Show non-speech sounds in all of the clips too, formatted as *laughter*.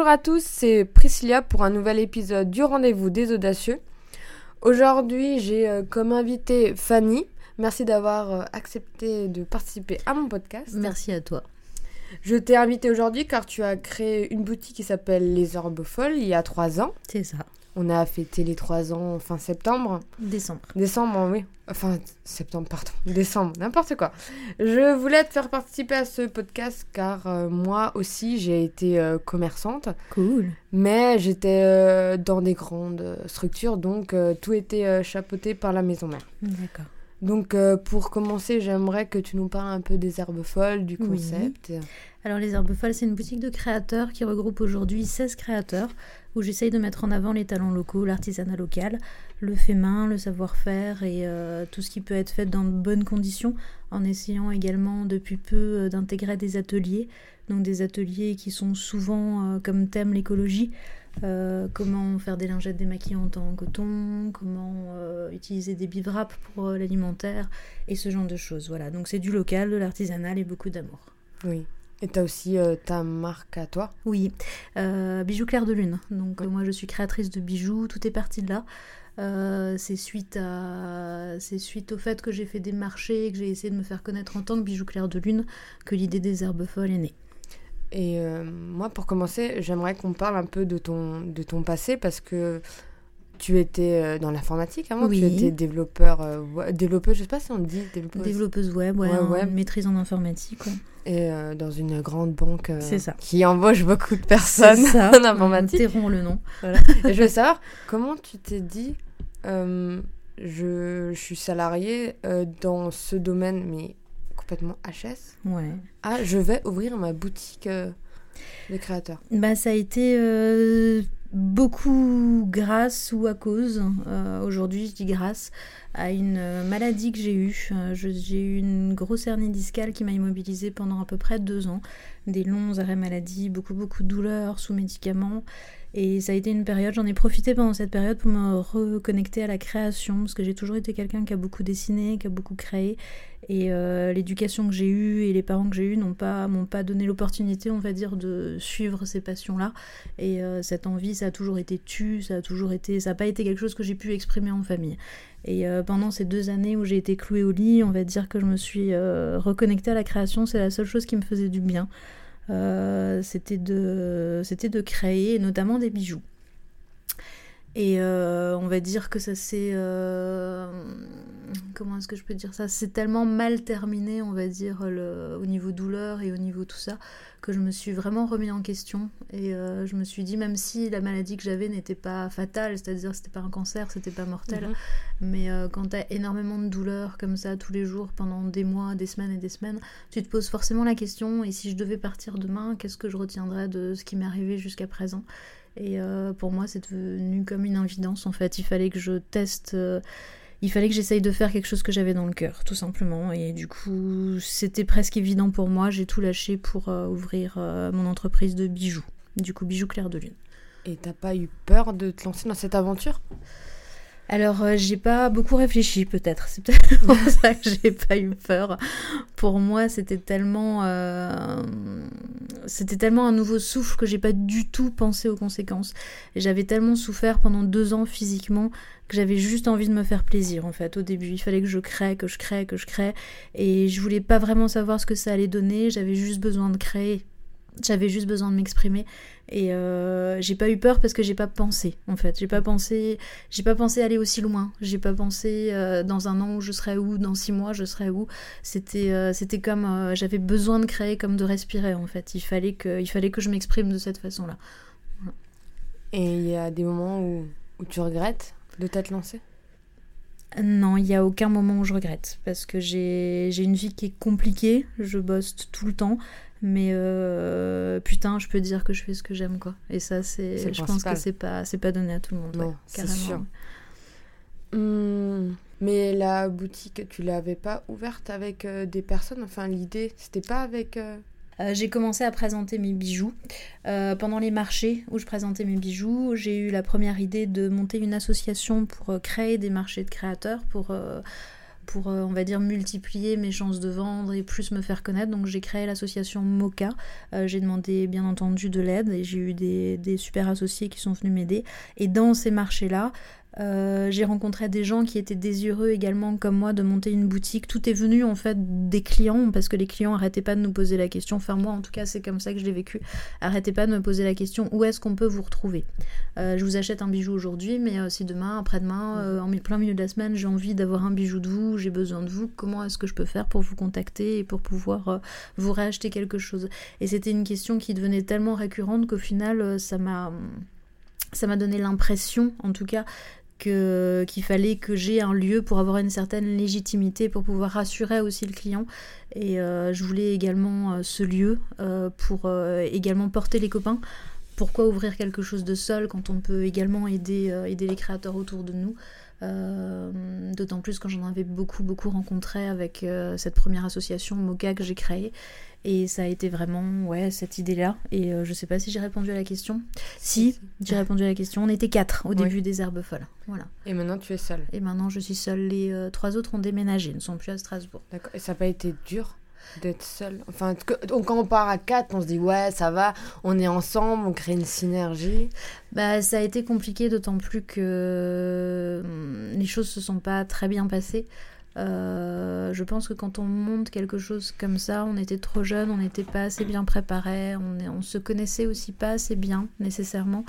Bonjour à tous, c'est Priscilla pour un nouvel épisode du Rendez-vous des Audacieux. Aujourd'hui, j'ai euh, comme invité Fanny. Merci d'avoir euh, accepté de participer à mon podcast. Merci à toi. Je t'ai invité aujourd'hui car tu as créé une boutique qui s'appelle Les Orbes Folles il y a trois ans. C'est ça. On a fêté les trois ans fin septembre. Décembre. Décembre, oui. Enfin, septembre, pardon. *laughs* Décembre, n'importe quoi. Je voulais te faire participer à ce podcast car euh, moi aussi, j'ai été euh, commerçante. Cool. Mais j'étais euh, dans des grandes structures, donc tout était chapeauté par la maison mère. D'accord. Donc, pour commencer, j'aimerais que tu nous parles un peu des herbes folles, du concept. Alors, les herbes folles, c'est une boutique de créateurs qui regroupe aujourd'hui 16 créateurs où j'essaye de mettre en avant les talents locaux, l'artisanat local, le fait main, le savoir-faire et euh, tout ce qui peut être fait dans de bonnes conditions, en essayant également depuis peu euh, d'intégrer des ateliers, donc des ateliers qui sont souvent euh, comme thème l'écologie, comment faire des lingettes démaquillantes en coton, comment utiliser des bivraps pour l'alimentaire et ce genre de choses. Voilà, donc c'est du local, de l'artisanal et beaucoup d'amour. Oui. Et tu as aussi euh, ta marque à toi Oui, euh, Bijoux Clair de Lune. Donc moi je suis créatrice de bijoux, tout est parti de là. Euh, c'est suite, à... suite au fait que j'ai fait des marchés et que j'ai essayé de me faire connaître en tant que Bijoux Clair de Lune que l'idée des herbes folles est née. Et moi pour commencer, j'aimerais qu'on parle un peu de ton, de ton passé parce que tu étais euh, dans l'informatique avant, oui. tu étais développeur, euh, développeuse, je sais pas si on dit développeuse. Développeuse web, ouais, ouais, maîtrise en informatique. Et euh, dans une grande banque ça. qui embauche beaucoup de personnes *laughs* en informatique. Terrons le nom. Et je veux savoir, comment tu t'es dit, je, je, suis salarié dans ce domaine, mais complètement HS. Ouais. Ah, je vais ouvrir ma boutique de créateur. Bah, ça a été beaucoup grâce ou à cause, euh, aujourd'hui je dis grâce, à une maladie que j'ai eue. Euh, j'ai eu une grosse hernie discale qui m'a immobilisée pendant à peu près deux ans, des longs arrêts maladie, beaucoup beaucoup de douleurs sous médicaments. Et ça a été une période, j'en ai profité pendant cette période pour me reconnecter à la création, parce que j'ai toujours été quelqu'un qui a beaucoup dessiné, qui a beaucoup créé. Et euh, l'éducation que j'ai eue et les parents que j'ai eus n'ont pas, m'ont pas donné l'opportunité, on va dire, de suivre ces passions-là. Et euh, cette envie, ça a toujours été tu, ça a toujours été, ça n'a pas été quelque chose que j'ai pu exprimer en famille. Et euh, pendant ces deux années où j'ai été clouée au lit, on va dire que je me suis reconnectée à la création, c'est la seule chose qui me faisait du bien. C'était de créer notamment des bijoux. Et euh, on va dire que ça s'est... Euh, comment est-ce que je peux dire ça? C'est tellement mal terminé, on va dire, le, au niveau douleur et au niveau tout ça, que je me suis vraiment remis en question. Et euh, je me suis dit, même si la maladie que j'avais n'était pas fatale, c'est-à-dire c'était pas un cancer, c'était pas mortel, mhm. mais quand tu as énormément de douleur comme ça tous les jours pendant des mois, des semaines et des semaines, tu te poses forcément la question, et si je devais partir demain, qu'est-ce que je retiendrais de ce qui m'est arrivé jusqu'à présent? Et euh, pour moi, c'est devenu comme une évidence en fait. Il fallait que je teste, euh, il fallait que j'essaye de faire quelque chose que j'avais dans le cœur, tout simplement. Et du coup, c'était presque évident pour moi. J'ai tout lâché pour euh, ouvrir mon entreprise de bijoux. Du coup, bijoux clair de lune. Et t'as pas eu peur de te lancer dans cette aventure? Alors, euh, j'ai pas beaucoup réfléchi, peut-être. C'est peut-être *laughs* pour ça que j'ai pas eu peur. Pour moi, c'était tellement, euh, c'était tellement un nouveau souffle que j'ai pas du tout pensé aux conséquences. J'avais tellement souffert pendant deux ans physiquement que j'avais juste envie de me faire plaisir en fait. Au début, il fallait que je crée, que je crée, que je crée, et je voulais pas vraiment savoir ce que ça allait donner. J'avais juste besoin de créer j'avais juste besoin de m'exprimer et euh, j'ai pas eu peur parce que j'ai pas pensé en fait. J'ai pas pensé, j'ai pas pensé aller aussi loin. J'ai pas pensé euh, dans un an où je serais où, dans six mois je serais où. C'était euh, c'était comme j'avais besoin de créer, comme de respirer en fait. Il fallait que il fallait que je m'exprime de cette façon là. Et il y a des moments où, où tu regrettes de t'être lancée? Non, il n'y a aucun moment où je regrette parce que j'ai une vie qui est compliquée, je bosse tout le temps, mais euh, putain, je peux dire que je fais ce que j'aime, quoi. Et ça, c'est, je pense que c'est pas, c'est pas donné à tout le monde. Non, c'est sûr. Hmm, mais la boutique, tu l'avais pas ouverte avec euh, des personnes? Enfin, l'idée, c'était pas avec. Euh, j'ai commencé à présenter mes bijoux. pendant les marchés où je présentais mes bijoux, j'ai eu la première idée de monter une association pour créer des marchés de créateurs, pour pour, on va dire, multiplier mes chances de vendre et plus me faire connaître. Donc j'ai créé l'association Mocha. j'ai demandé bien entendu de l'aide et j'ai eu des, des super associés qui sont venus m'aider. Et dans ces marchés-là, euh, j'ai rencontré des gens qui étaient désireux également comme moi de monter une boutique. Tout est venu en fait des clients parce que les clients arrêtaient pas de nous poser la question. Enfin moi en tout cas c'est comme ça que je l'ai vécu. Arrêtez pas de me poser la question où est-ce qu'on peut vous retrouver? Euh, je vous achète un bijou aujourd'hui mais euh, si demain, après-demain, en plein milieu de la semaine j'ai envie d'avoir un bijou de vous, j'ai besoin de vous, comment est-ce que je peux faire pour vous contacter et pour pouvoir vous réacheter quelque chose? Et c'était une question qui devenait tellement récurrente qu'au final ça m'a ça m'a donné l'impression, en tout cas, qu'il fallait que j'ai un lieu pour avoir une certaine légitimité, pour pouvoir rassurer aussi le client. Et euh, je voulais également euh, ce lieu euh, pour également porter les copains. Pourquoi ouvrir quelque chose de seul quand on peut également aider, aider les créateurs autour de nous D'autant plus quand j'en avais beaucoup, beaucoup rencontré avec cette première association Moka que j'ai créée. Et ça a été vraiment ouais, cette idée-là. Et euh, je sais pas si j'ai répondu à la question. Si, j'ai répondu à la question. On était quatre au début des Herbes Folles. Voilà. Et maintenant tu es seule Et maintenant je suis seule. Les euh, trois autres ont déménagé, ne sont plus à Strasbourg. D'accord. Et ça n'a pas été dur d'être seule? Enfin, quand on part à quatre, on se dit ouais, ça va, on est ensemble, on crée une synergie. Bah, ça a été compliqué, d'autant plus que hum, les choses se sont pas très bien passées. Euh, je pense que quand on monte quelque chose comme ça, on était trop jeune, on n'était pas assez bien préparé, on, on se connaissait aussi pas assez bien nécessairement.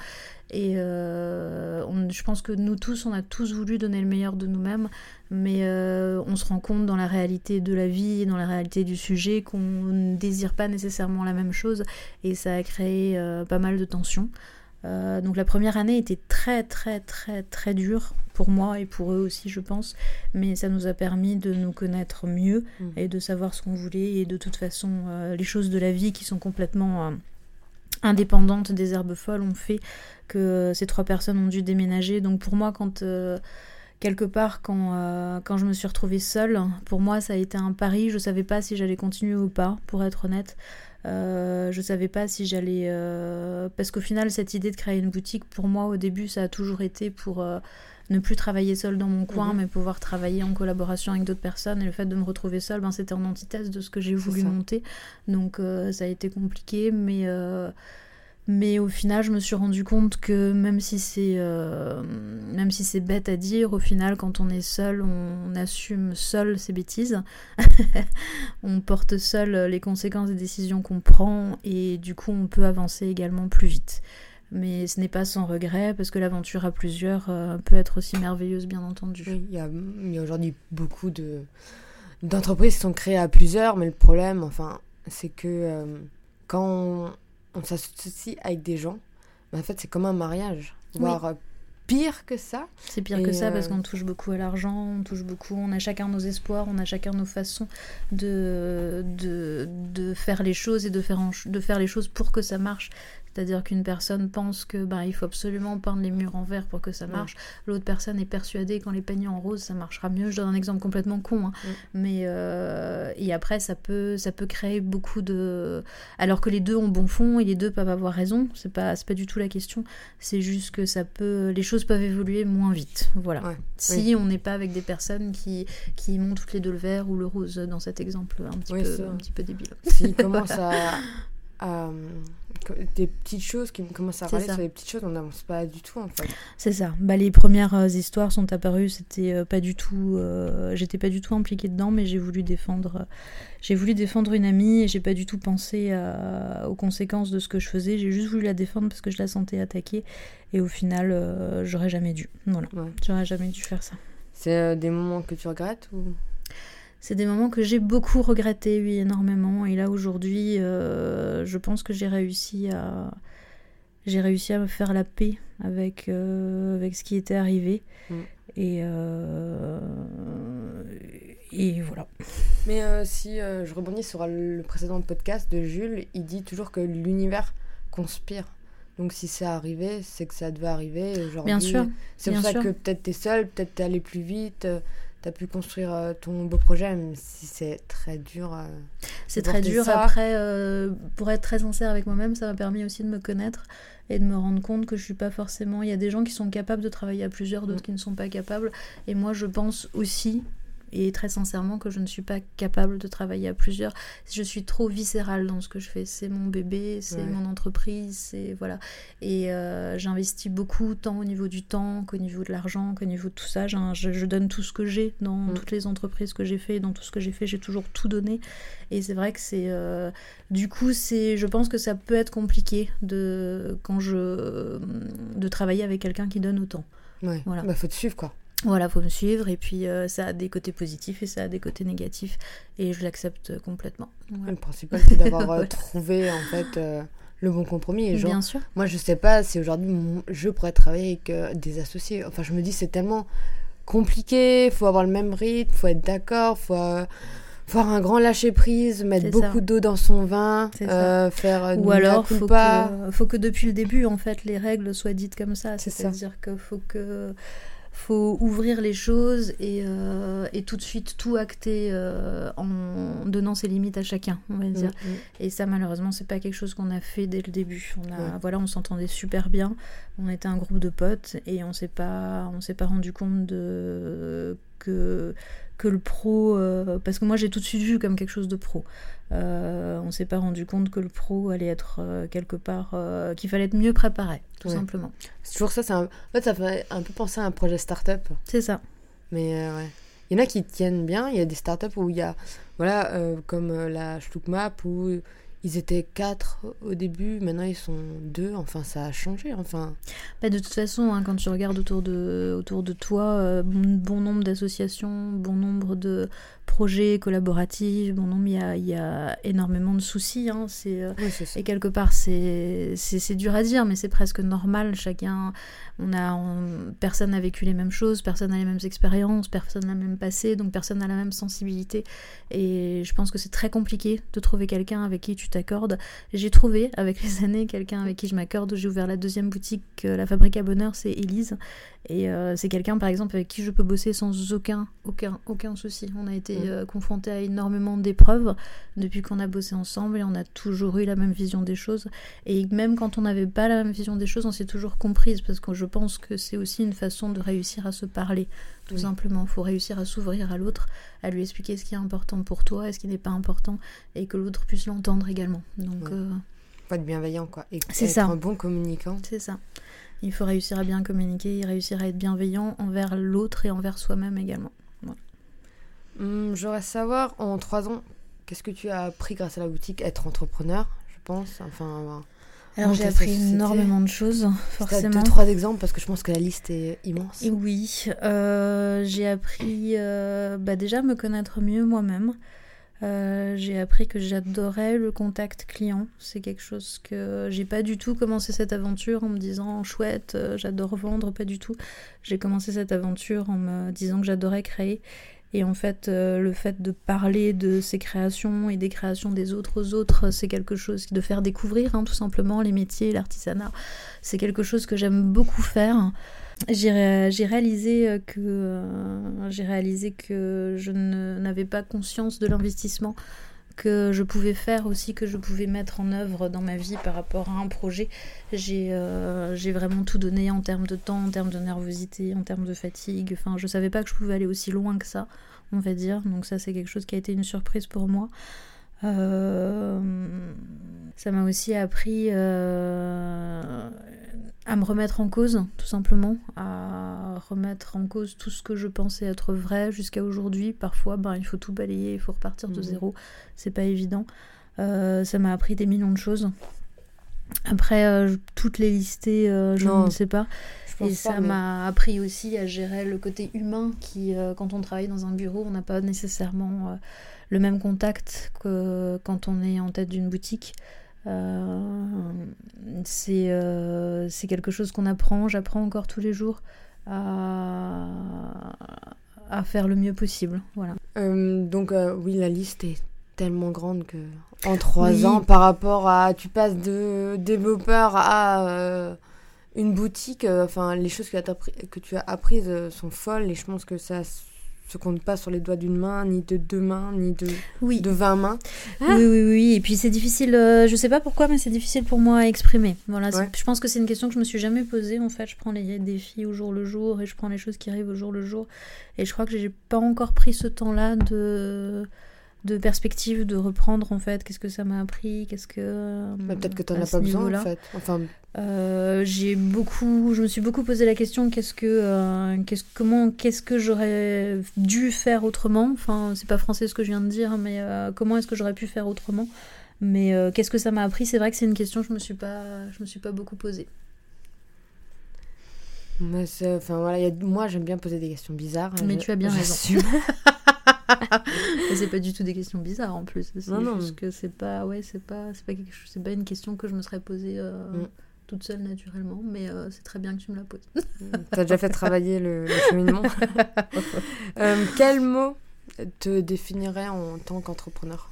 Et euh, je pense que nous tous, on a tous voulu donner le meilleur de nous-mêmes, mais euh, on se rend compte dans la réalité de la vie, dans la réalité du sujet, qu'on ne désire pas nécessairement la même chose, et ça a créé pas mal de tensions. Euh, donc la première année était très très très très dure pour moi et pour eux aussi je pense, mais ça nous a permis de nous connaître mieux mm. et de savoir ce qu'on voulait et de toute façon euh, les choses de la vie qui sont complètement euh, indépendantes des herbes folles ont fait que ces trois personnes ont dû déménager. Donc pour moi quand quelque part quand, quand je me suis retrouvée seule, pour moi ça a été un pari, je savais pas si j'allais continuer ou pas pour être honnête. Euh, je savais pas si j'allais. Euh, parce qu'au final, cette idée de créer une boutique, pour moi, au début, ça a toujours été pour euh, ne plus travailler seule dans mon coin, mhm. mais pouvoir travailler en collaboration avec d'autres personnes. Et le fait de me retrouver seule, ben, c'était en antithèse de ce que j'ai voulu monter. Donc, ça a été compliqué, mais mais au final, je me suis rendu compte que même si c'est euh, même si c'est bête à dire, au final, quand on est seul, on, assume seul ses bêtises. *laughs* on porte seul les conséquences des décisions qu'on prend et du coup, on peut avancer également plus vite. Mais ce n'est pas sans regret parce que l'aventure à plusieurs euh, peut être aussi merveilleuse, bien entendu. il y a, aujourd'hui beaucoup de d'entreprises qui sont créées à plusieurs, mais le problème, enfin, c'est que euh, quand on s'associe avec des gens, mais en fait, c'est comme un mariage, voire euh, pire que ça. C'est pire que ça parce euh, qu'on touche beaucoup à l'argent, on touche beaucoup, on a chacun nos espoirs, on a chacun nos façons de, de, de faire les choses et de faire, de faire les choses pour que ça marche. C'est-à-dire qu'une personne pense que ben, il faut absolument peindre les murs en vert pour que ça marche. L'autre personne est persuadée qu'en les peignant en rose, ça marchera mieux. Je donne un exemple complètement con. Hein. Mais euh, et après, ça peut, ça peut créer beaucoup de. Alors que les deux ont bon fond et les deux peuvent avoir raison. C'est pas, pas du tout la question. C'est juste que ça peut, les choses peuvent évoluer moins vite. Voilà. Si on n'est pas avec des personnes qui, qui montent toutes les deux le vert ou le rose dans cet exemple un petit, peu, un petit peu débile. S'ils commencent *laughs* à euh, des petites choses qui commencent à râler sur les petites choses, on n'avance pas du tout en fait. C'est ça. Bah, les premières euh, histoires sont apparues, c'était euh, pas du tout, j'étais pas du tout impliquée dedans, mais j'ai voulu défendre, j'ai voulu défendre une amie et j'ai pas du tout pensé aux conséquences de ce que je faisais. J'ai juste voulu la défendre parce que je la sentais attaquée et au final, j'aurais jamais dû. Voilà, j'aurais jamais dû faire ça. C'est des moments que tu regrettes ou? C'est des moments que j'ai beaucoup regretté, oui, énormément. Et là, aujourd'hui, euh, je pense que j'ai réussi à. J'ai réussi à me faire la paix avec, euh, avec ce qui était arrivé. Mm. Et, euh, et voilà. Mais si je rebondis sur le précédent podcast de Jules, il dit toujours que l'univers conspire. Donc si c'est arrivé, c'est que ça devait arriver. Bien sûr. C'est pour ça que peut-être t'es seul, peut-être t'es allé plus vite tu as pu construire euh, ton beau projet, même si c'est très dur. Euh, c'est très dur. Après, euh, pour être très sincère avec moi-même, ça m'a permis aussi de me connaître et de me rendre compte que je suis pas forcément. Il y a des gens qui sont capables de travailler à plusieurs, d'autres mm. qui ne sont pas capables. Et moi, je pense aussi et très sincèrement que je ne suis pas capable de travailler à plusieurs. Je suis trop viscérale dans ce que je fais. C'est mon bébé, c'est mon entreprise, c'est voilà. Et euh, j'investis beaucoup tant au niveau du temps qu'au niveau de l'argent, qu'au niveau de tout ça. Je, donne tout ce que j'ai dans mm. toutes les entreprises que j'ai fait, dans tout ce que j'ai fait, j'ai toujours tout donné. Et c'est vrai que c'est euh, du coup c'est, je pense que ça peut être compliqué de quand je de travailler avec quelqu'un qui donne autant. Ouais. Voilà. Bah, faut te suivre quoi. Voilà, faut me suivre et puis euh, ça a des côtés positifs et ça a des côtés négatifs et je l'accepte complètement. Le principal c'est d'avoir *laughs* euh, trouvé en fait euh, le bon compromis. Et Bien sûr. Moi je sais pas si aujourd'hui je pourrais travailler avec des associés. Enfin je me dis c'est tellement compliqué, faut avoir le même rythme, faut être d'accord, faut avoir un grand lâcher prise, mettre beaucoup d'eau dans son vin, faire ou alors faut que, faut que depuis le début en fait les règles soient dites comme ça, c'est-à-dire qu'il faut que faut ouvrir les choses et, euh, et, tout de suite tout acter euh, en donnant ses limites à chacun, on va dire. Mm, mm. Et ça, malheureusement, c'est pas quelque chose qu'on a fait dès le début. On a, voilà, on s'entendait super bien. On était un groupe de potes et on s'est pas, on s'est pas rendu compte de que que le pro, euh, parce que moi j'ai tout de suite vu comme quelque chose de pro. Euh, on s'est pas rendu compte que le pro allait être euh, quelque part, qu'il fallait être mieux préparé, tout simplement. C'est toujours ça, un... en fait ça fait un peu penser à un projet start-up. C'est ça. Mais ouais. Il y en a qui tiennent bien, il y a des start-up où il y a, voilà, comme la Schluckmap, où ils étaient quatre au début, maintenant ils sont deux. Enfin, ça a changé. Enfin. Bah, de toute façon, hein, quand tu regardes autour de, autour de toi, euh, bon, nombre d'associations, bon nombre de projets collaboratifs, bon nombre, il y a, énormément de soucis. Hein, c'est, euh, et quelque part, c'est, c'est, dur à dire, mais c'est presque normal. Chacun, on a, personne n'a vécu les mêmes choses, personne n'a les mêmes expériences, personne n'a le même passé, donc personne n'a la même sensibilité. Et je pense que c'est très compliqué de trouver quelqu'un avec qui tu t'accordes. J'ai trouvé avec les *laughs* années quelqu'un avec qui je m'accorde. J'ai ouvert la deuxième boutique, euh, la Fabrique à Bonheur, c'est Elise. Et euh, c'est quelqu'un, par exemple, avec qui je peux bosser sans aucun, aucun, aucun souci. On a été mm. euh, confrontés à énormément d'épreuves depuis qu'on a bossé ensemble et on a toujours eu la même vision des choses. Et même quand on n'avait pas la même vision des choses, on s'est toujours comprise parce que je pense que c'est aussi une façon de réussir à se parler, tout simplement. Il faut réussir à s'ouvrir à l'autre, à lui expliquer ce qui est important pour toi et ce qui n'est pas important et que l'autre puisse l'entendre également. Donc. Ouais. Euh... être bienveillant, quoi. Et c'est être ça. un bon communicant. C'est ça. Il faut réussir à bien communiquer, réussir à être bienveillant envers l'autre et envers soi-même également. Hum, j'aurais savoir, en trois ans, qu'est-ce que tu as appris grâce à la boutique Être entrepreneur, je pense. Enfin, alors j'ai appris énormément de choses, forcément. Deux, trois exemples parce que je pense que la liste est immense. oui, euh, j'ai appris euh, bah déjà à me connaître mieux moi-même. Euh, j'ai appris que j'adorais le contact client. C'est quelque chose que j'ai pas du tout commencé cette aventure en me disant chouette, j'adore vendre, pas du tout. J'ai commencé cette aventure en me disant que j'adorais créer et en fait, euh, le fait de parler de ses créations et des créations des autres aux autres, c'est quelque chose de faire découvrir hein, tout simplement les métiers, l'artisanat. C'est quelque chose que j'aime beaucoup faire. J'ai réalisé que euh, j'ai réalisé que je n'avais pas conscience de l'investissement que je pouvais faire aussi, que je pouvais mettre en œuvre dans ma vie par rapport à un projet. J'ai euh, vraiment tout donné en termes de temps, en termes de nervosité, en termes de fatigue. Enfin, je savais pas que je pouvais aller aussi loin que ça, on va dire. Donc ça, c'est quelque chose qui a été une surprise pour moi. Euh, ça m'a aussi appris euh, à me remettre en cause, tout simplement, à remettre en cause tout ce que je pensais être vrai jusqu'à aujourd'hui. Parfois, ben, il faut tout balayer, il faut repartir de mmh. zéro, c'est pas évident. Euh, ça m'a appris des millions de choses. Après, euh, toutes les lister, euh, je ne sais pas. Et ça m'a appris aussi à gérer le côté humain qui, quand on travaille dans un bureau, on n'a pas nécessairement le même contact que quand on est en tête d'une boutique. Euh, euh, c'est quelque chose qu'on apprend, j'apprends encore tous les jours à, à, faire le mieux possible. Voilà. Euh, donc oui, la liste est tellement grande que en trois ans, par rapport à, tu passes de développeur à une boutique, enfin les choses que, que tu as apprises sont folles et je pense que ça se compte pas sur les doigts d'une main, ni de deux mains, ni de, Oui. de 20 mains. Oui, oui, oui. Et puis c'est difficile, euh, je sais pas pourquoi, mais c'est difficile pour moi à exprimer. Voilà, Ouais. je pense que c'est une question que je me suis jamais posée. En fait, je prends les défis au jour le jour et je prends les choses qui arrivent au jour le jour. Et je crois que j'ai pas encore pris ce temps-là de de perspective de reprendre en fait qu'est-ce que ça m'a appris qu'est-ce que Bah, Peut-être que tu n'en as pas besoin en fait. Enfin, Euh, j'ai beaucoup, je me suis beaucoup posé la question qu'est-ce que, euh, qu'est-ce, comment, qu'est-ce que j'aurais dû faire autrement? Enfin, c'est pas français ce que je viens de dire, mais euh, comment est-ce que j'aurais pu faire autrement? Mais euh, qu'est-ce que ça m'a appris? C'est vrai que c'est une question que je me suis pas, je me suis pas beaucoup posée. moi, c'est- enfin, voilà, il y a- moi j'aime bien poser des questions bizarres. Mais Je- tu as bien raison. *laughs* *laughs* c'est pas du tout des questions bizarres en plus. C'est Non, non. juste que c'est pas, ouais, c'est pas, c'est pas quelque chose, c'est pas une question que je me serais posée euh, Mm. toute seule naturellement. Mais euh, c'est très bien que tu me la poses. *laughs* T'as déjà fait travailler le, le cheminement. *laughs* Euh, quel mot te définirait en tant qu'entrepreneur?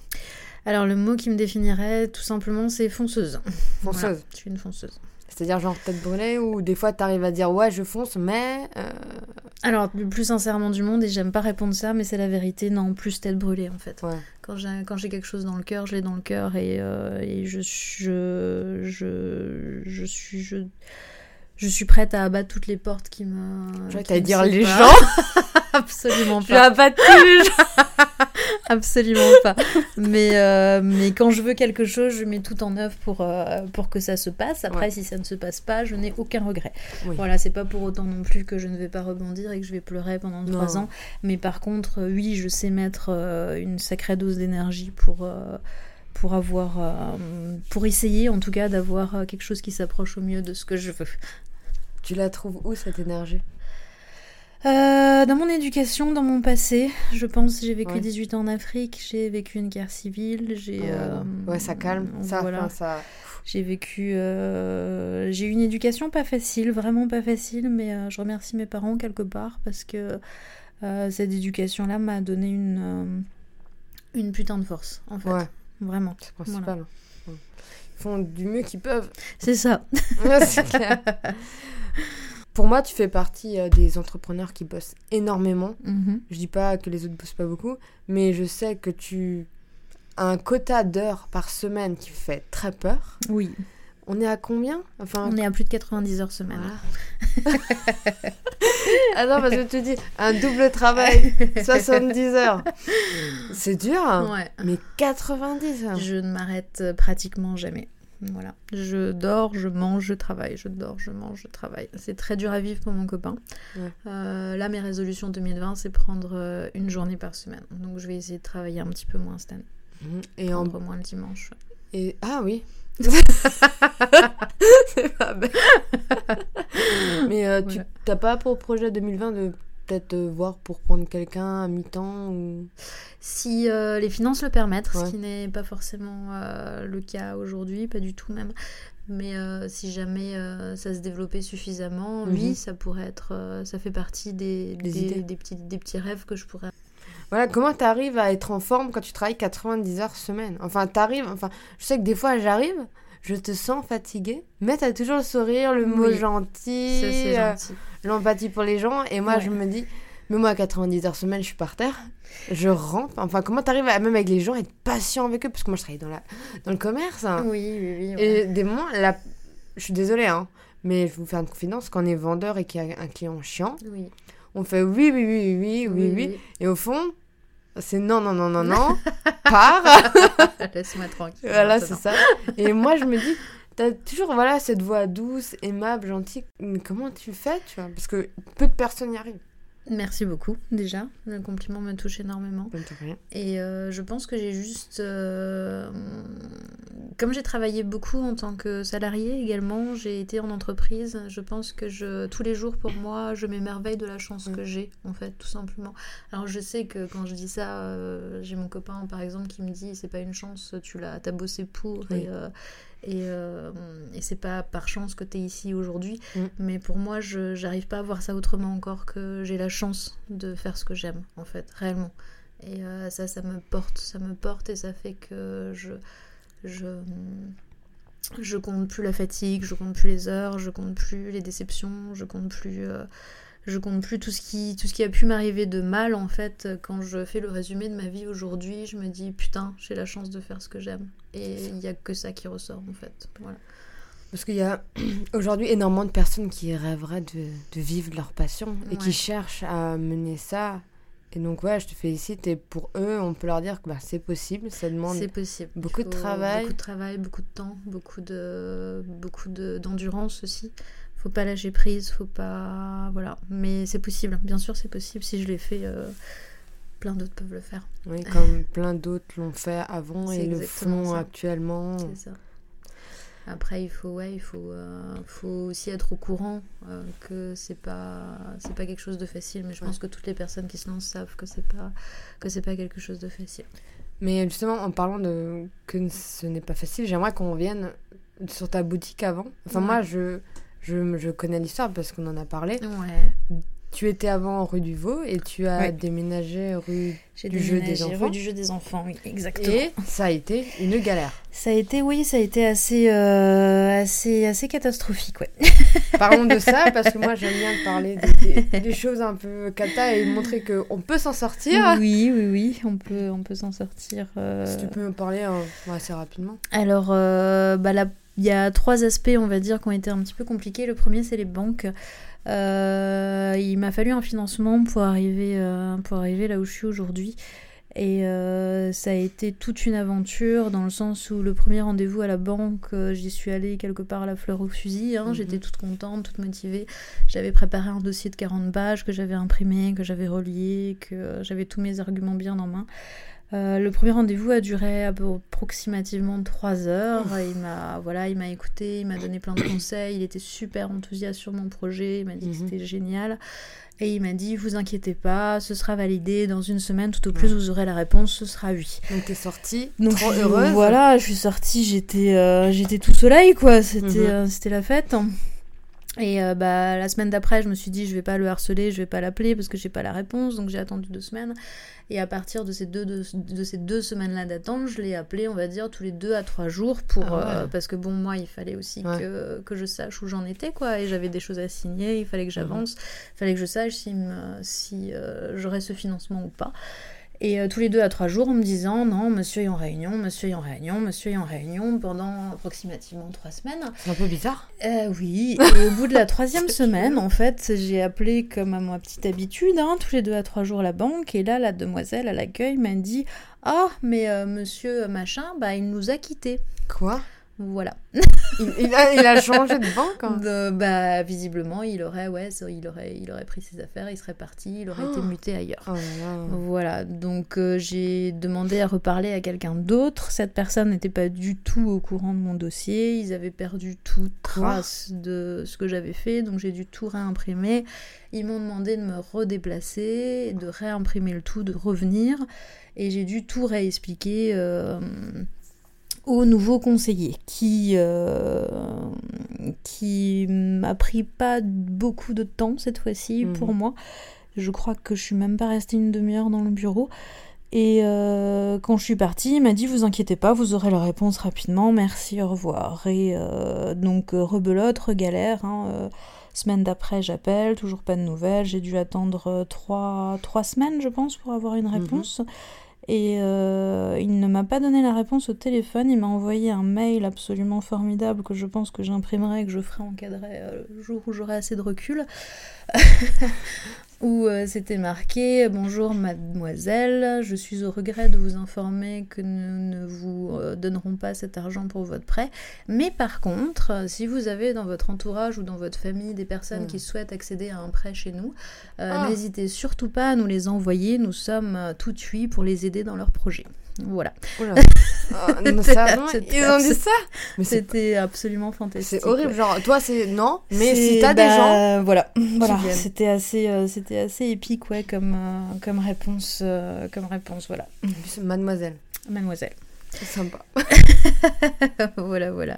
Alors le mot qui me définirait tout simplement c'est fonceuse. Fonceuse. Voilà, je suis une fonceuse. C'est-à-dire genre tête brûlée ou des fois t'arrives à dire ouais je fonce mais euh, Alors le plus sincèrement du monde et j'aime pas répondre ça mais c'est la vérité non plus tête brûlée en fait. ouais. Quand j'ai quelque chose dans le cœur je l'ai dans le cœur et, euh, et je, je je je suis je je suis prête à abattre toutes les portes qui me. Je me dire les gens. *laughs* Absolument Je pas. vais abattre tous les gens. Absolument pas. Mais, euh, mais quand je veux quelque chose, je mets tout en œuvre pour, euh, pour que ça se passe. Après, Ouais. si ça ne se passe pas, je n'ai aucun regret. Oui. Voilà, c'est pas pour autant non plus que je ne vais pas rebondir et que je vais pleurer pendant trois ans. Mais par contre, euh, oui, je sais mettre euh, une sacrée dose d'énergie pour. pour avoir euh, pour essayer en tout cas d'avoir quelque chose qui s'approche au mieux de ce que je veux. Tu la trouves où cette énergie? Euh, dans mon éducation, dans mon passé, je pense, j'ai vécu Ouais. 18 ans en Afrique, j'ai vécu une guerre civile, j'ai... euh, Ouais ça calme. Ça, voilà. enfin, ça... J'ai vécu... euh, j'ai eu une éducation pas facile, vraiment pas facile, mais euh, je remercie mes parents quelque part parce que euh, cette éducation-là m'a donné une, euh, une putain de force, en fait. Ouais, Vraiment. c'est principal. Ouais. Ils font du mieux qu'ils peuvent. C'est ça. Ouais, c'est clair. *laughs* Pour moi, tu fais partie euh, des entrepreneurs qui bossent énormément. Mhm. Je dis pas que les autres bossent pas beaucoup, mais je sais que tu as un quota d'heures par semaine qui fait très peur. Oui. On est à combien? Enfin, On est à plus de 90 heures semaine. Ah *laughs* non, parce que tu dis un double travail, *laughs* 70 heures. C'est dur, hein Ouais. mais 90 heures. Je ne m'arrête euh, pratiquement jamais. Voilà. Je dors, je mange, je travaille. Je dors, je mange, je travaille. C'est très dur à vivre pour mon copain. Ouais. Euh, là, mes résolutions 2020, c'est prendre euh, une journée par semaine. Donc, je vais essayer de travailler un petit peu moins cette année. Mhm. Et en... Prendre moins le dimanche. Et... Ah oui. *laughs* C'est pas bête. mais euh, tu Voilà. t'as pas pour projet 2020 de peut-être euh, voir pour prendre quelqu'un à mi-temps ou... Si euh, les finances le permettent, Ouais. ce qui n'est pas forcément euh, le cas aujourd'hui, pas du tout même. Mais euh, si jamais ça se développait suffisamment, Mhm. oui, ça pourrait être, ça fait partie des, Des des, petits, des petits rêves que je pourrais. Voilà, comment t'arrives à être en forme quand tu travailles 90 heures semaine? Enfin, t'arrives, enfin, je sais que des fois j'arrive, je te sens fatiguée, mais t'as toujours le sourire, le mot Oui. gentil, euh, gentil. l'empathie pour les gens, et moi Ouais. je me dis, mais moi à 90 heures semaine, je suis par terre, je rampe, enfin, comment t'arrives à, même avec les gens, être patient avec eux, parce que moi je travaille dans, la, dans le commerce, hein. Oui, oui, oui. et des moments, la... je suis désolée, hein, mais je vous faire une confidence, quand on est vendeur et qu'il y a un client chiant, oui. on fait oui, oui, oui, oui, oui, oui, et au fond, c'est non, non, non, non, non, *laughs* pars. *laughs* Laisse-moi tranquille. voilà, c'est ça. Et moi, je me dis, t'as toujours voilà, cette voix douce, aimable, gentille. Mais comment tu fais, tu vois? Parce que peu de personnes y arrivent. Merci beaucoup, déjà. Le compliment me touche énormément. T'as. Et euh, je pense que j'ai juste. euh, comme j'ai travaillé beaucoup en tant que salarié également, j'ai été en entreprise. Je pense que je, tous les jours, pour moi, je m'émerveille de la chance Mm. que j'ai, en fait, tout simplement. Alors je sais que quand je dis ça, euh, j'ai mon copain, par exemple, qui me dit c'est pas une chance, tu l'as as bossé pour. Oui. Et, et, euh, et c'est pas par chance que tu es ici aujourd'hui. Mm. Mais pour moi, je j'arrive pas à voir ça autrement encore que j'ai la chance de faire ce que j'aime, en fait, réellement. Et euh, ça, ça me porte, ça me porte et ça fait que je, je, je compte plus la fatigue, je compte plus les heures, je compte plus les déceptions, je compte plus, euh, je compte plus tout ce qui, tout ce qui a pu m'arriver de mal en fait. Quand je fais le résumé de ma vie aujourd'hui, je me dis putain, j'ai la chance de faire ce que j'aime. Et il n'y a que ça qui ressort en fait. Voilà. Parce qu'il y a *clears throat* aujourd'hui énormément de personnes qui rêveraient de, de vivre leur passion et qui cherchent à mener ça. Et donc, ouais, je te félicite. Et pour eux, on peut leur dire que bah, c'est possible. Ça demande. Possible. Beaucoup de travail. Beaucoup de travail, beaucoup de temps, beaucoup de beaucoup de d'endurance aussi. Faut pas lâcher prise, faut pas voilà. Mais c'est possible. Bien sûr, c'est possible. Si je l'ai fait, euh, plein d'autres peuvent le faire. Oui, *laughs* comme plein d'autres l'ont fait avant et le font ça. actuellement. C'est ça. Après, il faut ouais, il faut euh, faut aussi être au courant euh, que c'est pas c'est pas quelque chose de facile. Mais je pense que toutes les personnes qui se lancent savent que c'est pas que c'est pas quelque chose de facile. Mais justement, en parlant de que ce n'est pas facile, j'aimerais qu'on revienne sur ta boutique avant. Enfin, Ouais. moi, je, je, je connais l'histoire parce qu'on en a parlé. Ouais. Tu étais avant rue du Vau et tu as Ouais. déménagé rue J'ai Du jeu des déménagé enfants. rue du jeu des enfants, oui, exactement. Et ça a été une galère. Ça a été, oui, ça a été assez, euh, assez, assez catastrophique, ouais. *laughs* Parlons de ça parce que moi j'aime bien parler des, des- des choses un peu cata et montrer qu'on peut s'en sortir. Oui, oui, oui, on peut, on peut s'en sortir. euh. Si tu peux me parler euh, assez rapidement. Alors, euh, bah, là, il y a trois aspects, on va dire, qui ont été un petit peu compliqués. Le premier, c'est les banques. Euh, il m'a fallu un financement pour arriver, euh, pour arriver là où je suis aujourd'hui. Et euh, ça a été toute une aventure dans le sens où le premier rendez-vous à la banque, euh, j'y suis allée quelque part à la fleur au fusil. hein. Mhm. J'étais toute contente, toute motivée. J'avais préparé un dossier de 40 pages que j'avais imprimé, que j'avais relié, que j'avais tous mes arguments bien en main. Euh, le premier rendez-vous a duré à peu- approximativement 3 heures. Il m'a voilà, il m'a écouté, il m'a donné plein de conseils. Il était super enthousiaste sur mon projet. Il m'a dit que Mhm. c'était génial. Et il m'a dit, vous inquiétez pas, ce sera validé dans une semaine, tout au plus Ouais. vous aurez la réponse, ce sera oui. Donc t'es sortie Donc trop heureuse. Voilà, je suis sortie, j'étais euh, j'étais tout soleil quoi, c'était Mhm. euh, c'était la fête. Et euh, bah la semaine d'après, je me suis dit je vais pas le harceler, je vais pas l'appeler parce que j'ai pas la réponse, donc j'ai attendu deux semaines. Et à partir de ces deux de, de ces deux semaines là d'attente, je l'ai appelé, on va dire tous les deux à trois jours pour Ah ouais. euh, parce que bon moi il fallait aussi Ouais. que, que je sache où j'en étais quoi et j'avais des choses à signer, il fallait Mhm. que j'avance, il fallait que je sache si si euh, j'aurais ce financement ou pas. Et euh, tous les deux à trois jours en me disant non, monsieur est en réunion, monsieur est en réunion, monsieur est en réunion pendant approximativement trois semaines. C'est un peu bizarre. Euh, oui, *laughs* et au bout de la troisième semaine, en fait, j'ai appelé comme à ma petite habitude, hein, tous les deux à trois jours la banque, et là, la demoiselle à l'accueil m'a dit Ah, mais euh, monsieur machin, bah, il nous a quittés. Quoi? Voilà. il, il a, il a changé de banque hein. De- bah, visiblement, il aurait, ouais, il aurait, il aurait pris ses affaires, il serait parti, il aurait été Oh. muté ailleurs. Oh là là. Voilà, donc euh, j'ai demandé à reparler à quelqu'un d'autre. Cette personne n'était pas du tout au courant de mon dossier. Ils avaient perdu toute trace de ce que j'avais fait, donc j'ai dû tout réimprimer. Ils m'ont demandé de me redéplacer, de réimprimer le tout, de revenir. Et j'ai dû tout réexpliquer euh, au nouveau conseiller qui, euh, qui m'a pris pas beaucoup de temps cette fois-ci Mhm. pour moi. Je crois que je suis même pas restée une demi-heure dans le bureau. Et euh, quand je suis partie, il m'a dit Vous inquiétez pas, vous aurez la réponse rapidement, merci, au revoir. Et euh, donc, rebelote, regalère. Hein, semaine d'après, j'appelle, toujours pas de nouvelles. J'ai dû attendre trois, trois semaines, je pense, pour avoir une réponse. Et euh, il ne m'a pas donné la réponse au téléphone, il m'a envoyé un mail absolument formidable que je pense que j'imprimerai et que je ferai encadrer euh, le jour où j'aurai assez de recul. *laughs* où euh, c'était marqué Bonjour mademoiselle, je suis au regret de vous informer que nous ne vous euh, donnerons pas cet argent pour votre prêt. Mais par contre, euh, si vous avez dans votre entourage ou dans votre famille des personnes Mm. qui souhaitent accéder à un prêt chez nous, euh, Ah. n'hésitez surtout pas à nous les envoyer. Nous sommes tout de suite pour les aider dans leurs projets. Voilà. Ah, *laughs* non, ils ont dit ça Mais C'était absolument fantastique. c'est horrible. ouais. Genre, toi, c'est non, mais si t'as des bah, gens. voilà, voilà, c'était assez, euh, c'était assez épique, ouais, comme, euh, comme réponse, euh, comme réponse, voilà, Mademoiselle. mademoiselle. C'est sympa. *laughs* voilà, voilà.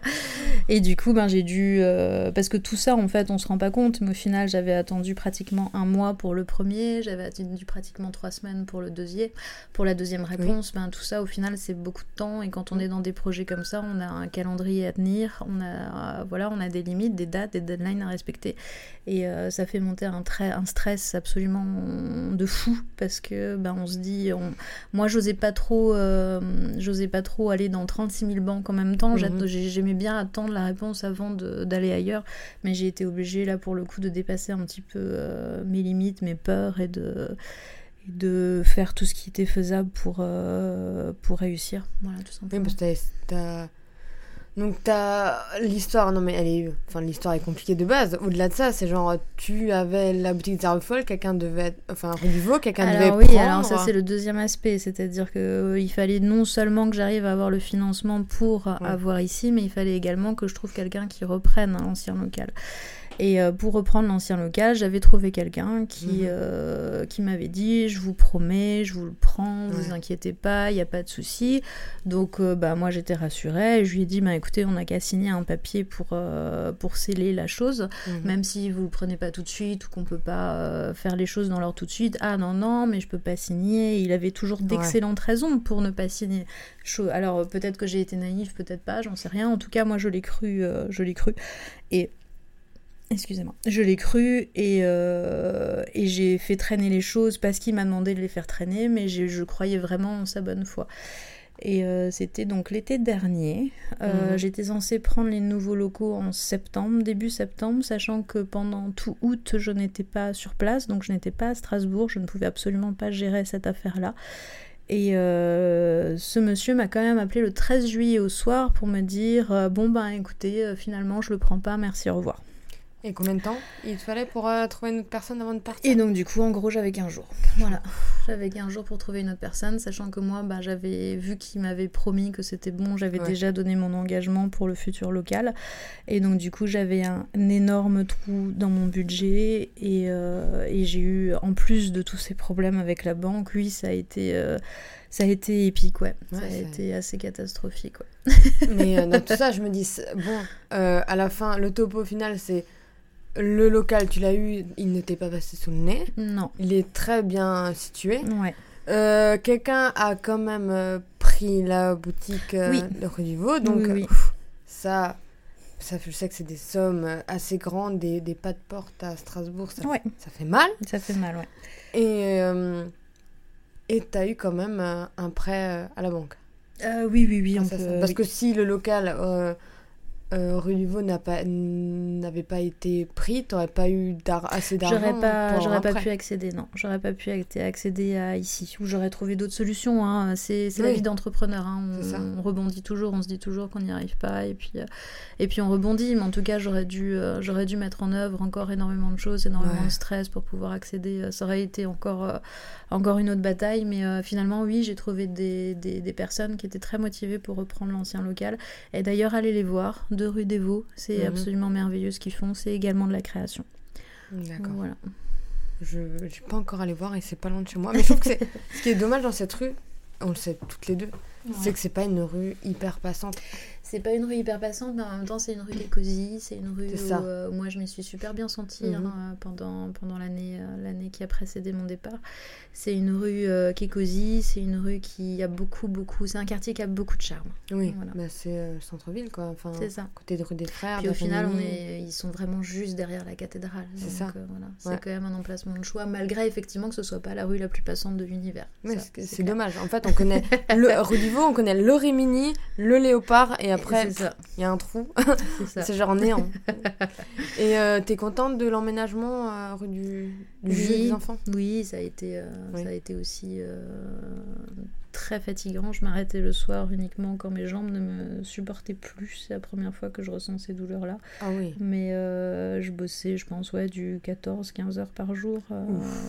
Et du coup, ben, j'ai dû. euh, parce que tout ça, en fait, on se rend pas compte, mais au final, j'avais attendu pratiquement un mois pour le premier, j'avais attendu pratiquement trois semaines pour le deuxième. Pour la deuxième réponse, ben, tout ça, au final, c'est beaucoup de temps. Et quand on est dans des projets comme ça, on a un calendrier à tenir, on a, euh, voilà, on a des limites, des dates, des deadlines à respecter. Et euh, ça fait monter un, un stress absolument de fou, parce que ben, on se dit. On... Moi, j'osais pas trop. euh, j'osais pas trop aller dans 36 000 banques en même temps. Mhm. J'aimais bien attendre la réponse avant d'aller ailleurs, mais j'ai été obligée là pour le coup de dépasser un petit peu euh, mes limites, mes peurs et de, et de faire tout ce qui était faisable pour, euh, pour réussir. Voilà, tout Oui, simplement. parce que. Donc t'as l'histoire, non mais elle est, enfin l'histoire est compliquée de base. Au-delà de ça, c'est genre tu avais la boutique des Arbres Folles, quelqu'un devait, être- enfin rue du quelqu'un devait oui, prendre. alors ça c'est le deuxième aspect, c'est-à-dire que euh, il fallait non seulement que j'arrive à avoir le financement pour Ouais. avoir ici, mais il fallait également que je trouve quelqu'un qui reprenne l'ancien local. Et euh, pour reprendre l'ancien local, j'avais trouvé quelqu'un qui, Mhm. euh, qui m'avait dit Je vous promets, je vous le prends, vous Ouais. inquiétez pas, il n'y a pas de souci. Donc euh, bah, moi j'étais rassurée et je lui ai dit bah, Écoutez, on n'a qu'à signer un papier pour, pour sceller la chose Mhm. même si vous le prenez pas tout de suite ou qu'on peut pas faire les choses dans l'ordre tout de suite. Ah non non, mais je peux pas signer. Il avait toujours d'excellentes raisons pour ne pas signer. Alors peut-être que j'ai été naïve, peut-être pas, j'en sais rien. En tout cas, moi je l'ai cru, euh, je l'ai cru. Et excusez-moi, je l'ai cru et, euh, et j'ai fait traîner les choses parce qu'il m'a demandé de les faire traîner, mais je croyais vraiment en sa bonne foi. Et euh, c'était donc l'été dernier. Euh, Mhm. J'étais censée prendre les nouveaux locaux en septembre, début septembre, sachant que pendant tout août, je n'étais pas sur place, donc je n'étais pas à Strasbourg, je ne pouvais absolument pas gérer cette affaire-là. Et euh, ce monsieur m'a quand même appelé le 13 juillet au soir pour me dire Bon, ben écoutez, finalement, je le prends pas, merci, au revoir. Et combien de temps il te fallait pour euh, trouver une autre personne avant de partir? Et donc du coup, en gros, j'avais 15 jours. Voilà, j'avais 15 jours pour trouver une autre personne, sachant que moi, bah, j'avais vu qu'il m'avait promis que c'était bon, j'avais Ouais. déjà donné mon engagement pour le futur local. Et donc du coup, j'avais un, énorme trou dans mon budget et, euh, et j'ai eu, en plus de tous ces problèmes avec la banque, oui, ça a été... euh, ça a été épique, ouais. Ouais, ça a été assez catastrophique, ouais. Mais dans tout ça, je me dis, bon, à la fin, le topo final, c'est le local, tu l'as eu, il ne t'est pas passé sous le nez. Non, Il est très bien situé. ouais. Euh, Quelqu'un a quand même euh, pris la boutique euh, Oui. de Vau, donc Oui, oui. pff, ça, ça, je sais que c'est des sommes euh, assez grandes, des, des pas de porte à Strasbourg, ça, Ouais, ça fait mal. ça fait mal, ouais. Et et t'as eu quand même un prêt à la banque. Oui, oui, oui, on Ça, ça. peut... Parce que si le local euh, euh, rue du Vau n'a pas- n'avait pas été pris, t'aurais pas eu assez d'argent. J'aurais pas, j'aurais pas pu accéder, non. J'aurais pas pu ac- accéder à ici. Ou j'aurais trouvé d'autres solutions. Hein. C'est, la vie d'entrepreneur. Hein. On, on rebondit toujours, on se dit toujours qu'on n'y arrive pas. Et puis, euh, et puis on rebondit. Mais en tout cas, j'aurais dû, euh, j'aurais dû mettre en œuvre encore énormément de choses, énormément Ouais. de stress pour pouvoir accéder. Euh, Ça aurait été encore, encore une autre bataille. Mais finalement, oui, j'ai trouvé des, des, des personnes qui étaient très motivées pour reprendre l'ancien local. Et d'ailleurs, allez les voir, de rue des Vaux. C'est Mhm. absolument merveilleux ce qu'ils font. C'est également de la création. D'accord. Voilà. Je n'ai pas encore allé voir et c'est pas loin de chez moi. Mais je trouve que c'est ce qui est dommage dans cette rue, on le sait toutes les deux, c'est que c'est pas une rue hyper passante. C'est pas une rue hyper passante, mais en même temps, c'est une rue qui est cosy. C'est une rue où euh, moi, je m'y suis super bien sentie Mhm. hein, pendant, pendant l'année euh, l'année qui a précédé mon départ. C'est une rue euh, qui est cosy. C'est une rue qui a beaucoup, beaucoup. C'est un quartier qui a beaucoup de charme. Oui, Voilà. bah, c'est euh, le centre-ville quoi. Enfin, C'est ça. côté de rue des Frères. Puis au final, on est, ils sont vraiment juste derrière la cathédrale. C'est ça. euh, voilà. C'est quand même un emplacement de choix, malgré effectivement que ce soit pas la rue la plus passante de l'univers. C'est- dommage. En fait, on connaît *laughs* le rue du Vau, on connaît le Rimini, le Léopard, et après, Ça. il y a un trou. *laughs* C'est genre néant. *laughs* et euh, t'es contente de l'emménagement euh, rue du, du jeu Oui. des enfants? Oui, ça a été, euh, Oui. ça a été aussi euh, très fatigant. Je m'arrêtais le soir uniquement quand mes jambes ne me supportaient plus. C'est la première fois que je ressens ces douleurs-là. Ah oui. Mais euh, je bossais, je pense, ouais, du 14-15 heures par jour, euh,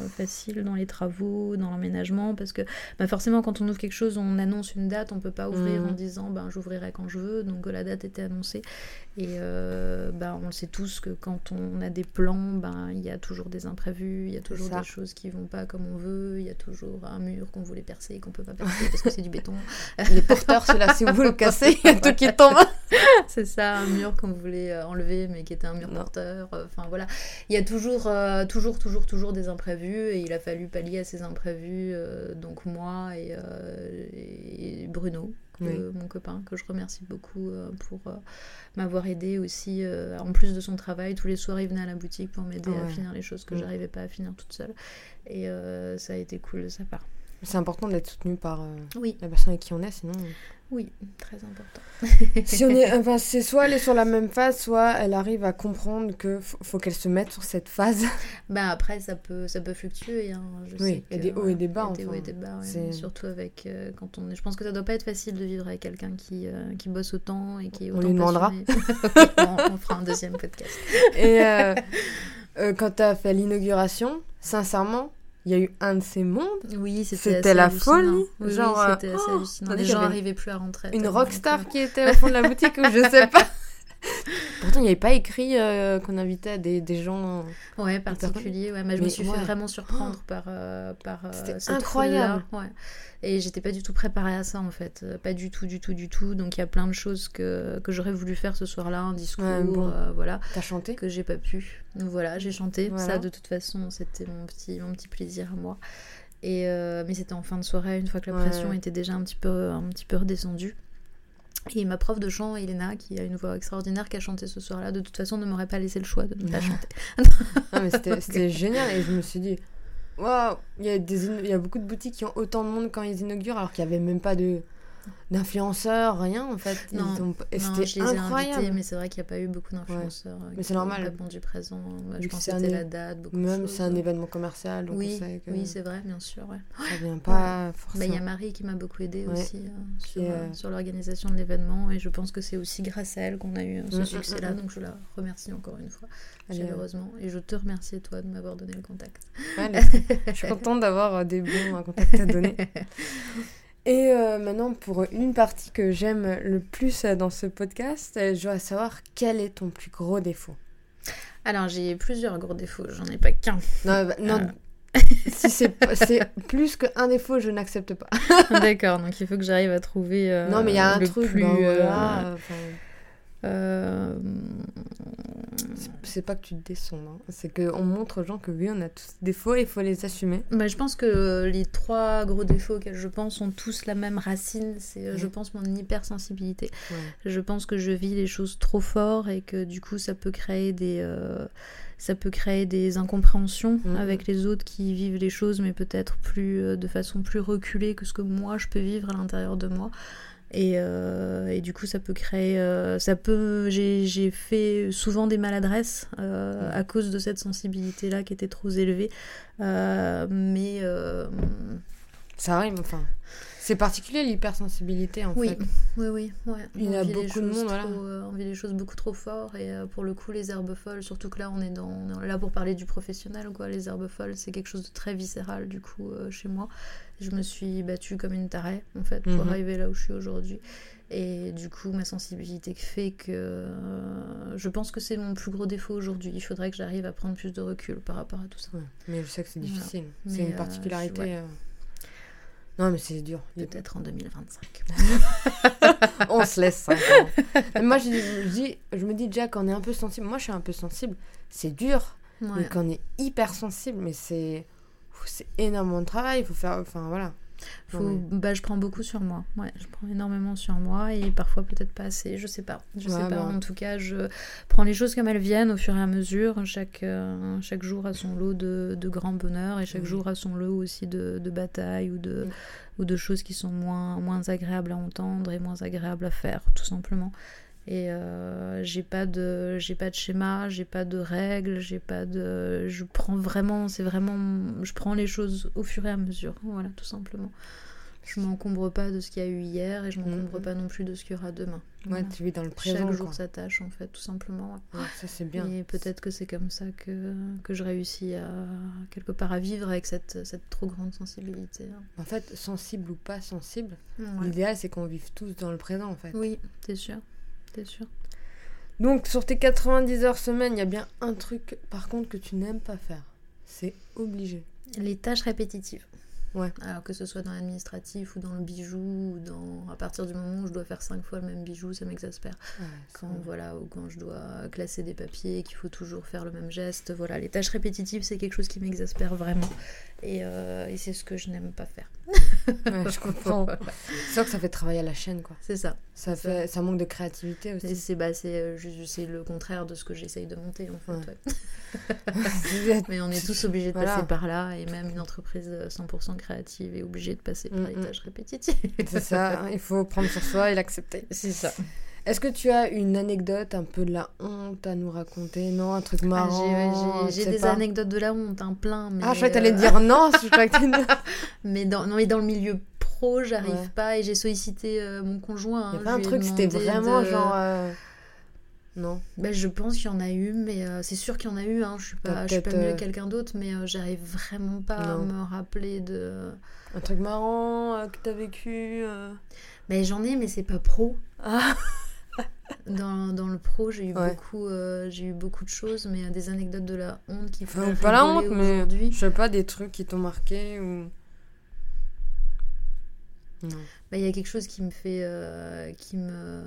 facile dans les travaux, dans l'emménagement, parce que bah, forcément, quand on ouvre quelque chose, on annonce une date, on peut pas ouvrir Mhm. en disant ben, j'ouvrirai quand je veux, donc la date était annoncée. Et euh, bah, on le sait tous que quand on a des plans, ben, il y a toujours des imprévus, il y a toujours des choses qui vont pas comme on veut, il y a toujours un mur qu'on voulait percer et qu'on peut pas percer. *laughs* parce que c'est du béton. Les porteurs, ceux-là, si vous le *laughs* cassez, il y a tout qui tombe. *laughs* c'est ça, un mur qu'on voulait euh, enlever, mais qui était un mur porteur. euh, Enfin voilà, il y a toujours, euh, toujours, toujours, toujours des imprévus, et il a fallu pallier à ces imprévus. euh, donc moi et, et Bruno, Oui. mon copain, que je remercie beaucoup euh, pour euh, m'avoir aidé aussi. euh, en plus de son travail, tous les soirs, il venait à la boutique pour m'aider à finir les choses que Mm. j'arrivais pas à finir toute seule. Et ça a été cool de sa part. C'est important d'être soutenu par euh, Oui, la personne avec qui on est, sinon. Oui, très important. si on est, enfin, c'est soit elle est sur la même phase, soit elle arrive à comprendre que faut, qu'elle se mette sur cette phase. *laughs* Ben après, ça peut, ça peut fluctuer. Hein. Je Oui, il y a des hauts et des bas, des hauts et des bas, ouais, surtout avec euh, quand on est. Je pense que ça doit pas être facile de vivre avec quelqu'un qui, euh, qui bosse autant et qui est On autant lui demandera. *laughs* on, on fera un deuxième podcast. Et euh, quand tu as fait l'inauguration, sincèrement, il y a eu un de ces mondes, Oui, c'était la folie. Oui, Genre, euh, c'était assez oh, hallucinant. Les gens n'arrivaient plus à rentrer. une rockstar qui était au fond de la boutique ou je sais *laughs* pas. Pourtant, il n'y avait pas écrit euh, qu'on invitait des, des gens. Ouais, particulier. Ouais, mais je me suis ouais. fait vraiment surprendre par, euh, par euh, C'était incroyable. Ouais. Et j'étais pas du tout préparée à ça en fait. Euh, Pas du tout, du tout, du tout. Donc il y a plein de choses que, que j'aurais voulu faire ce soir-là, un discours, Ouais, bon. euh, voilà, T'as chanté? que j'ai pas pu. Donc voilà, j'ai chanté. Voilà. Ça, de toute façon, c'était mon petit, mon petit plaisir à moi. Et euh, mais c'était en fin de soirée, une fois que la Ouais. pression était déjà un petit peu, un petit peu redescendue. Et ma prof de chant, Elena, qui a une voix extraordinaire, qui a chanté ce soir-là, de toute façon, ne m'aurait pas laissé le choix de ne pas *laughs* chanter. Non, mais c'était *laughs* c'était génial et je me suis dit, waouh, il y, a des il y beaucoup de boutiques qui ont autant de monde quand ils inaugurent alors qu'il n'y avait même pas de d'influenceurs, rien en fait. Non, ont- c'était incroyable. invités, mais c'est vrai qu'il n'y a pas eu beaucoup d'influenceurs. euh, Mais c'est normal. répondu présent. Moi, je pense que c'était la date, Même c'est un événement commercial, donc Oui, que oui, c'est vrai, bien sûr. Ouais. ça vient pas Bah, forcément. Il y a Marie qui m'a beaucoup aidée Ouais. aussi euh, sur, euh, euh, sur l'organisation de l'événement et je pense que c'est aussi grâce à elle qu'on a eu euh, ce Mm, mm, succès-là. mm. Donc je la remercie encore une fois, est- chaleureusement. Et je te remercie toi de m'avoir donné le contact. Ouais, *laughs* je suis contente d'avoir euh, des bons euh, contacts à donner. *laughs* Et euh, maintenant, pour une partie que j'aime le plus euh, dans ce podcast, euh, je voudrais savoir quel est ton plus gros défaut. Alors j'ai plusieurs gros défauts, j'en ai pas qu'un. Non, bah, non Ah. *laughs* si c'est plus qu'un défaut, je n'accepte pas. *laughs* D'accord, donc il faut que j'arrive à trouver. euh, non, mais il y a un truc, plus, euh, voilà, euh, enfin, euh, c'est- pas que tu te descendes, hein. c'est qu'on montre aux gens que oui, on a tous des défauts et il faut les assumer. Bah, je pense que les trois gros défauts auxquels je pense ont tous la même racine. C'est, euh, je pense, mon hypersensibilité. Ouais. Je pense que je vis les choses trop fort et que du coup, ça peut créer des, euh, ça peut créer des incompréhensions Mhm. avec les autres qui vivent les choses, mais peut-être plus de façon plus reculée que ce que moi je peux vivre à l'intérieur de moi. Et, euh, et du coup, ça peut créer. euh, ça peut. J'ai fait souvent des maladresses euh, à cause de cette sensibilité-là qui était trop élevée. Mais. Ça arrive, enfin. C'est particulier l'hypersensibilité en oui, fait. oui, oui, ouais. Il y a beaucoup de monde, voilà. trop, euh, on vit les choses beaucoup trop fort et euh, pour le coup, les herbes folles, surtout que là, on est, dans, on est là pour parler du professionnel, quoi. Les herbes folles, c'est quelque chose de très viscéral du coup euh, chez moi. Je me suis battue comme une tarée en fait pour Mhm. arriver là où je suis aujourd'hui. Et du coup, ma sensibilité fait que euh, je pense que c'est mon plus gros défaut aujourd'hui. Il faudrait que j'arrive à prendre plus de recul par rapport à tout ça. Ouais, Mais je sais que c'est Voilà. difficile. C'est une euh, particularité. je- ouais. Non, mais c'est dur. Peut-être en 2025. *laughs* On se laisse. moi, je, je dis, je me dis déjà qu'on est un peu sensible. Moi, je suis un peu sensible. C'est dur. Ouais. Mais qu'on est hyper sensible, mais c'est c'est énormément de travail. Il faut faire. Enfin, voilà. Faut... Bah, je prends beaucoup sur moi. Ouais, je prends énormément sur moi et parfois peut-être pas assez. Je sais pas. Je sais pas. bah. En tout cas, je prends les choses comme elles viennent au fur et à mesure. Chaque, euh, chaque jour a son lot de, de grand bonheur et chaque jour a son lot aussi de, de bataille ou de, ou de choses qui sont moins, moins agréables à entendre et moins agréables à faire, tout simplement. Et euh, j'ai pas de j'ai pas de schéma, j'ai pas de règles, j'ai pas de je prends vraiment c'est vraiment je prends les choses au fur et à mesure, voilà tout simplement. Je m'encombre pas de ce qu'il y a eu hier et je m'encombre Mhm. pas non plus de ce qu'il y aura demain. Ouais, Voilà. tu vis dans le présent. Chaque jour sa tâche en fait, tout simplement. ouais. Ouais, ça, c'est bien. Et peut-être que c'est comme ça que, que je réussis à quelque part à vivre avec cette, cette trop grande sensibilité. hein. En fait, sensible ou pas sensible, l'idéal, c'est qu'on vive tous dans le présent, en fait. Oui, c'est sûr, c'est sûr? Donc, sur tes 90 heures semaine, il y a bien un truc, par contre, que tu n'aimes pas faire. C'est obligé. Les tâches répétitives. Ouais. Alors que ce soit dans l'administratif ou dans le bijou, ou dans... à partir du moment où je dois faire cinq fois le même bijou, ça m'exaspère. Ouais, Quand, voilà, ou quand je dois classer des papiers, qu'il faut toujours faire le même geste. Voilà, les tâches répétitives, c'est quelque chose qui m'exaspère vraiment. Et, euh, et c'est ce que je n'aime pas faire. Ouais, je comprends. *laughs* C'est sûr que ça fait travailler à la chaîne, quoi. C'est ça. Ça, fait, ça manque de créativité aussi. c'est bah, euh, le contraire de ce que j'essaye de monter, en fait. Ouais. ouais. *laughs* Mais on est tous obligés de Voilà. passer par là, et même une entreprise euh, 100% créative est obligée de passer par Mm, les mm. tâches répétitives. *laughs* c'est ça, il faut prendre sur soi et l'accepter. C'est ça. Est-ce que tu as une anecdote, un peu de la honte à nous raconter? Non, un truc Ah, marrant j'ai des pas. anecdotes de la honte, un plein. Mais, Ah, je croyais que euh, *laughs* t'allais dire non, je que t'allais- Mais dans, non, mais dans le milieu pro, j'arrive Ouais. pas et j'ai sollicité euh, mon conjoint. Il y a pas un truc, c'était vraiment de- genre. euh, Non. Bah, je pense qu'il y en a eu, mais euh, c'est sûr qu'il y en a eu. Hein. Je suis pas, je suis pas mieux que quelqu'un d'autre, mais j'arrive vraiment pas à me rappeler de. Un truc marrant que t'as vécu. Mais j'en ai, mais c'est pas pro. Ah, *laughs* Dans, dans le pro, j'ai eu Ouais. beaucoup, euh, j'ai eu beaucoup de choses, mais des anecdotes de la honte qui font Enfin, pas la honte, mais je sais pas, des trucs qui t'ont marqué ou. Non. Bah, il y a quelque chose qui me fait. euh, qui me.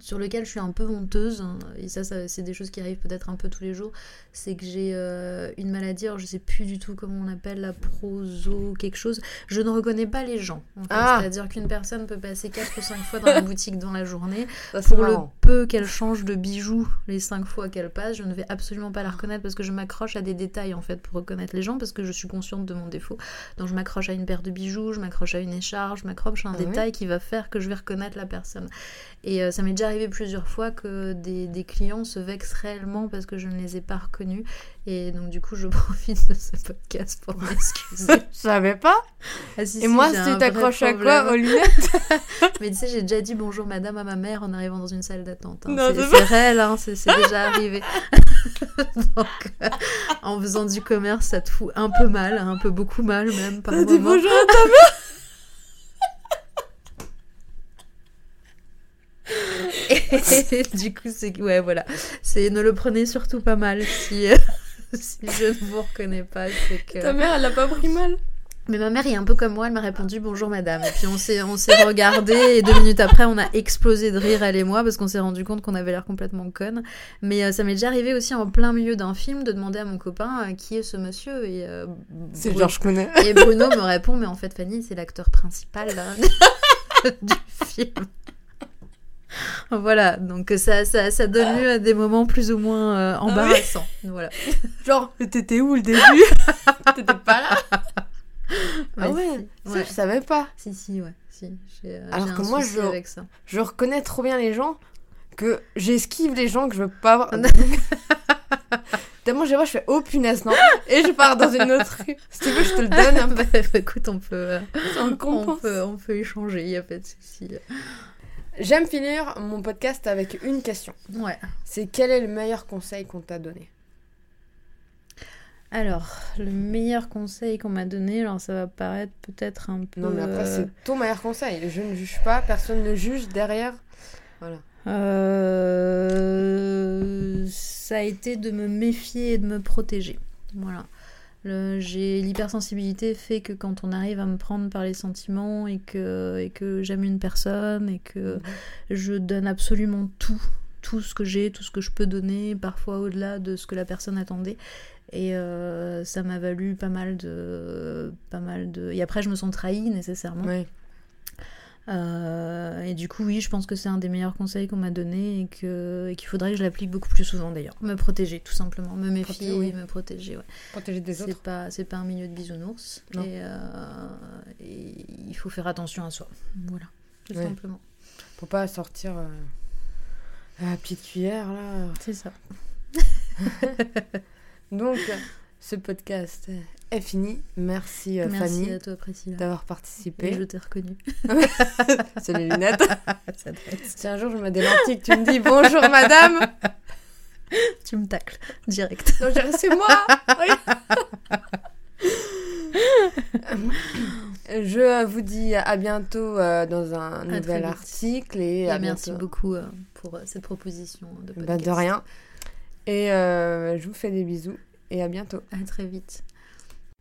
sur lequel je suis un peu honteuse, hein, et ça, ça c'est des choses qui arrivent peut-être un peu tous les jours, c'est que j'ai euh, une maladie, alors je sais plus du tout comment on appelle la proso, quelque chose. Je ne reconnais pas les gens. en fait. Ah. C'est-à-dire qu'une personne peut passer 4 ou 5 fois dans la *laughs* boutique dans la journée. Ça, Pour le peu qu'elle change de bijoux les 5 fois qu'elle passe, je ne vais absolument pas la reconnaître parce que je m'accroche à des détails en fait pour reconnaître les gens parce que je suis consciente de mon défaut. Donc je m'accroche à une paire de bijoux, je m'accroche à une écharpe, je m'accroche à un Ah détail qui va faire que je vais reconnaître la personne. Et euh, ça m'est déjà arrivé plusieurs fois que des, des clients se vexent réellement parce que je ne les ai pas reconnus. Et donc du coup je *laughs* profite de ce podcast pour m'excuser. *laughs* Je savais pas. Ah, si, Et si, moi, un tu t'accroches à quoi Aux lunettes *laughs* Mais tu sais, j'ai déjà dit bonjour madame à ma mère en arrivant dans une salle d'attente. hein. C'est réel, hein, c'est déjà arrivé. Donc, euh, en faisant du commerce, ça te fout un peu mal, un peu beaucoup mal même T'as dit bonjour à ta mère Et *laughs* du coup, c'est ouais, voilà. C'est ne le prenez surtout pas mal si, euh, *laughs* si je ne vous reconnais pas, c'est que. Ta mère, elle l'a pas pris mal Mais ma mère est un peu comme moi, elle m'a répondu bonjour madame. Et puis on s'est on s'est regardé et deux minutes après on a explosé de rire elle et moi parce qu'on s'est rendu compte qu'on avait l'air complètement conne. Mais euh, ça m'est déjà arrivé aussi en plein milieu d'un film de demander à mon copain euh, qui est ce monsieur et euh, C'est Bru- genre, je connais. et Bruno me répond mais en fait Fanny c'est l'acteur principal là, *laughs* du film. *laughs* Voilà, donc ça, ça, ça donne lieu à des moments plus ou moins euh, embarrassants. *laughs* Voilà. Genre, t'étais où le début? *laughs* T'étais pas là Ah ouais, si. Ça, ouais. je savais pas. Si, si, ouais. Si. J'ai euh, Alors j'ai que un moi, je- avec ça. Je reconnais trop bien les gens que j'esquive les gens que je veux pas voir. Tellement je vois, je fais oh punaise, non Et je pars dans une autre rue. Si tu veux, je te le donne. hein. Bah, écoute, on peut, euh, On peut, on peut échanger, il n'y a pas de souci. J'aime finir mon podcast avec une question. Ouais. C'est quel est le meilleur conseil qu'on t'a donné? Alors, le meilleur conseil qu'on m'a donné, alors ça va paraître peut-être un peu. Non, mais après, euh, c'est ton meilleur conseil. Je ne juge pas, personne ne juge derrière. Voilà. euh, ça a été de me méfier et de me protéger. Voilà. J'ai l'hypersensibilité fait que quand on arrive à me prendre par les sentiments et que, et que j'aime une personne et que je donne absolument tout, tout ce que j'ai, tout ce que je peux donner, parfois au-delà de ce que la personne attendait. Et euh, ça m'a valu pas mal de, pas mal de. Et après, je me sens trahie nécessairement. Euh, et du coup, oui, je pense que c'est un des meilleurs conseils qu'on m'a donné et qu'il faudrait que je l'applique beaucoup plus souvent d'ailleurs. Me protéger, tout simplement, me méfier Proté- oui. et me protéger. Ouais. Protéger des C'est autres. pas, c'est pas un milieu de bisounours. Non. Et, euh, et il faut faire attention à soi. Voilà, tout Ouais. simplement. Pour pas sortir euh, à la petite cuillère, là. C'est ça. *laughs* Donc, ce podcast est fini. Merci, euh, Merci Fanny à toi, Priscilla. d'avoir Et je participé. t'ai reconnue. *laughs* C'est les lunettes. *laughs* Ça Si un jour je me des lentilles, que tu me dis bonjour madame. *laughs* tu me tacles direct. C'est moi. Oui. Je vous dis à bientôt euh, dans un nouvel article et, Et à merci bientôt. beaucoup euh, pour cette proposition de Bah, podcast. de rien. Et euh, je vous fais des bisous et à bientôt. À très vite.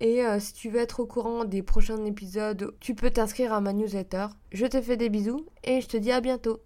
Et euh, si tu veux être au courant des prochains épisodes, tu peux t'inscrire à ma newsletter. Je te fais des bisous et je te dis à bientôt.